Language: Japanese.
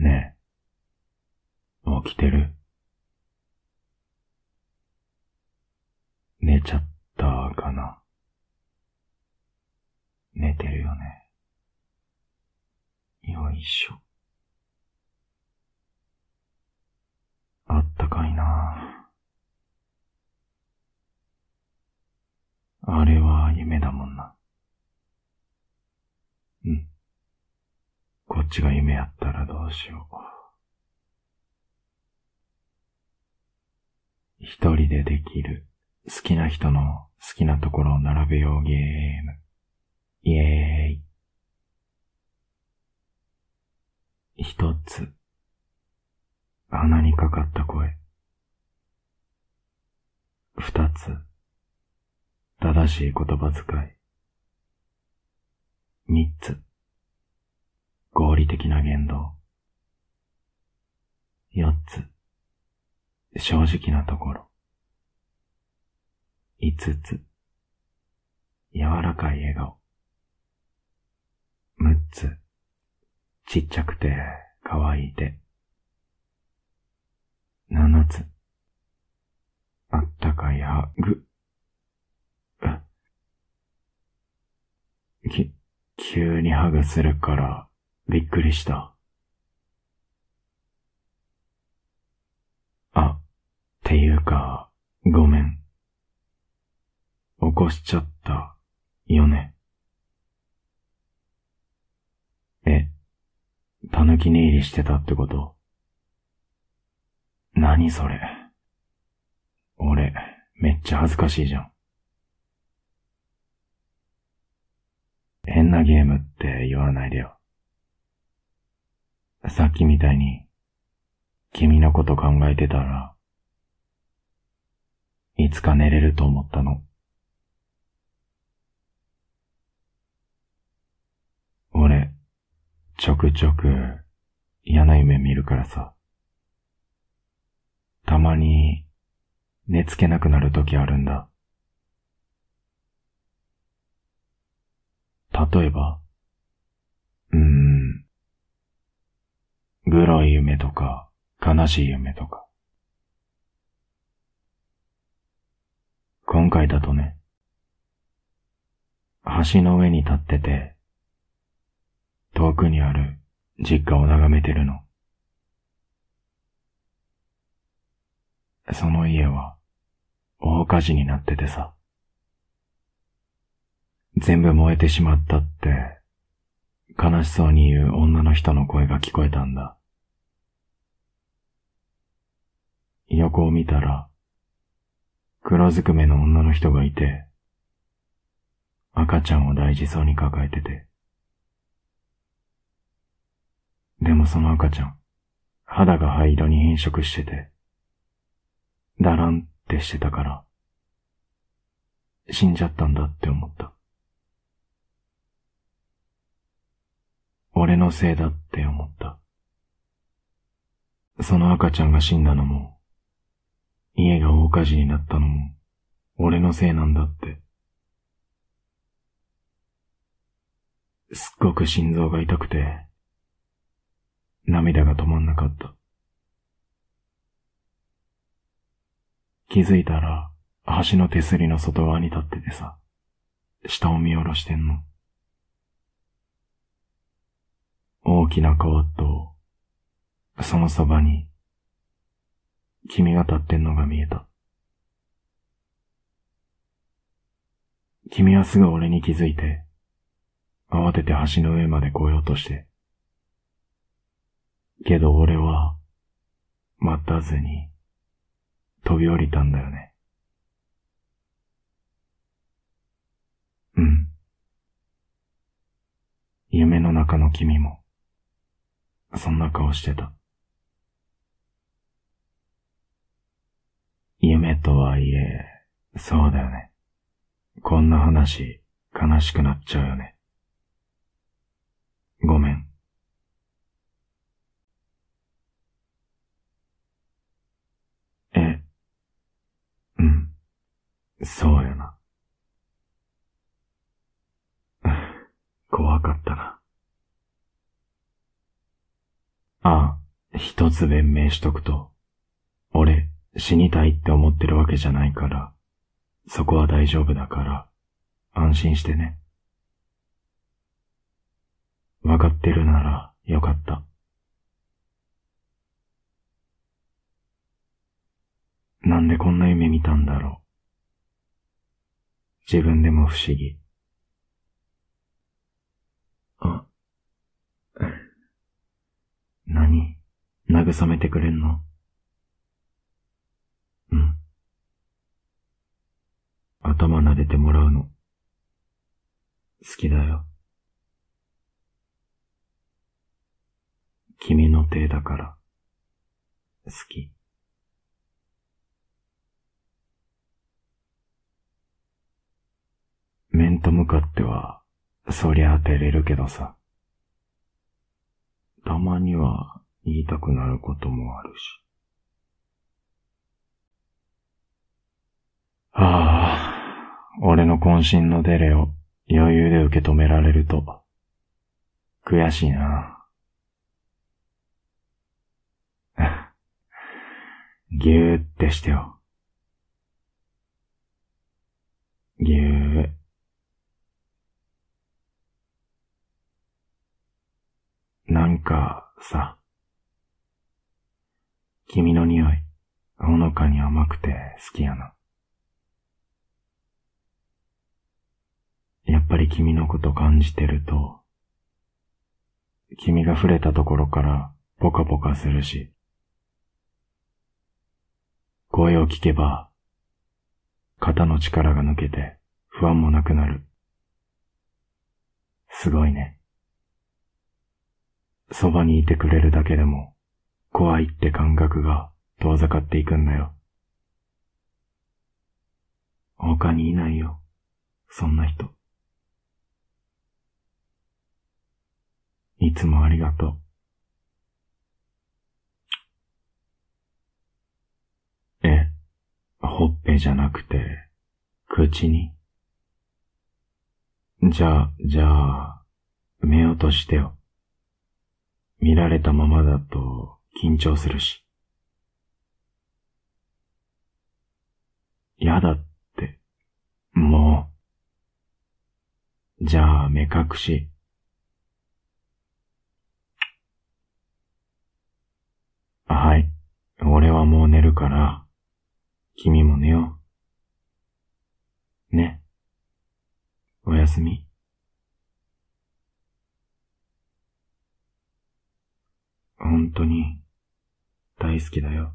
ねえ。起きてる？寝ちゃったかな？寝てるよね。よいしょ。あったかいなあれは夢だもんな。うん。こっちが夢やったらどうしよう。一人でできる好きな人の好きなところを並べようゲーム。イエーイ。一つ。鼻にかかった声。二つ。正しい言葉遣い。三つ。合理的な言動。四つ。正直なところ。五つ。柔らかい笑顔。六つ。ちっちゃくて可愛い手。七つ。あったかいハグ。き、急にハグするからびっくりした。あ、っていうか、ごめん。起こしちゃった、よね。え、たぬき寝入りしてたってこと？何それ？俺、めっちゃ恥ずかしいじゃん。変なゲームって言わないでよ。さっきみたいに、君のこと考えてたら、いつか寝れると思ったの。俺、ちょくちょく嫌な夢見るからさ。たまに寝つけなくなる時あるんだ。例えば、うーん、グロい夢とか悲しい夢とか。今回だとね、橋の上に立ってて、遠くにある実家を眺めてるの。その家は大火事になっててさ。全部燃えてしまったって、悲しそうに言う女の人の声が聞こえたんだ。横を見たら、黒ずくめの女の人がいて、赤ちゃんを大事そうに抱えてて。でもその赤ちゃん、肌が灰色に変色してて、だらんってしてたから、死んじゃったんだって思った。俺のせいだって思った。その赤ちゃんが死んだのも、家が大火事になったのも、俺のせいなんだって。すっごく心臓が痛くて、涙が止まんなかった。気づいたら、橋の手すりの外側に立っててさ、下を見下ろしてんの。大きな川と、そのそばに、君が立ってんのが見えた。君はすぐ俺に気づいて、慌てて橋の上まで来ようとして。けど俺は、待たずに、飛び降りたんだよね。うん。夢の中の君も、そんな顔してた。夢とはいえ、そうだよね。こんな話、悲しくなっちゃうよね。ごめん。え、うん、そうよな。怖かったな。あ、一つ弁明しとくと、死にたいって思ってるわけじゃないから、そこは大丈夫だから、安心してね。わかってるならよかった。なんでこんな夢見たんだろう。自分でも不思議。あ、何？慰めてくれんのうん。頭撫でてもらうの。好きだよ。君の手だから、好き。面と向かっては、そりゃ照れるけどさ。たまには言いたくなることもあるし。ああ、俺の渾身のデレを余裕で受け止められると、悔しいな。ぎゅーってしてよ。ぎゅー。なんかさ、君の匂い、ほのかに甘くて好きやな。やっぱり君のこと感じてると、君が触れたところからポカポカするし、声を聞けば、肩の力が抜けて不安もなくなる。すごいね。そばにいてくれるだけでも、怖いって感覚が遠ざかっていくんだよ。他にいないよ。そんな人。いつもありがとう。え、ほっぺじゃなくて、口に？じゃあ、じゃあ、目を閉じてよ。見られたままだと緊張するし。やだって、もう。じゃあ目隠し。はい、俺はもう寝るから、君も寝よう。ね。おやすみ。本当に大好きだよ。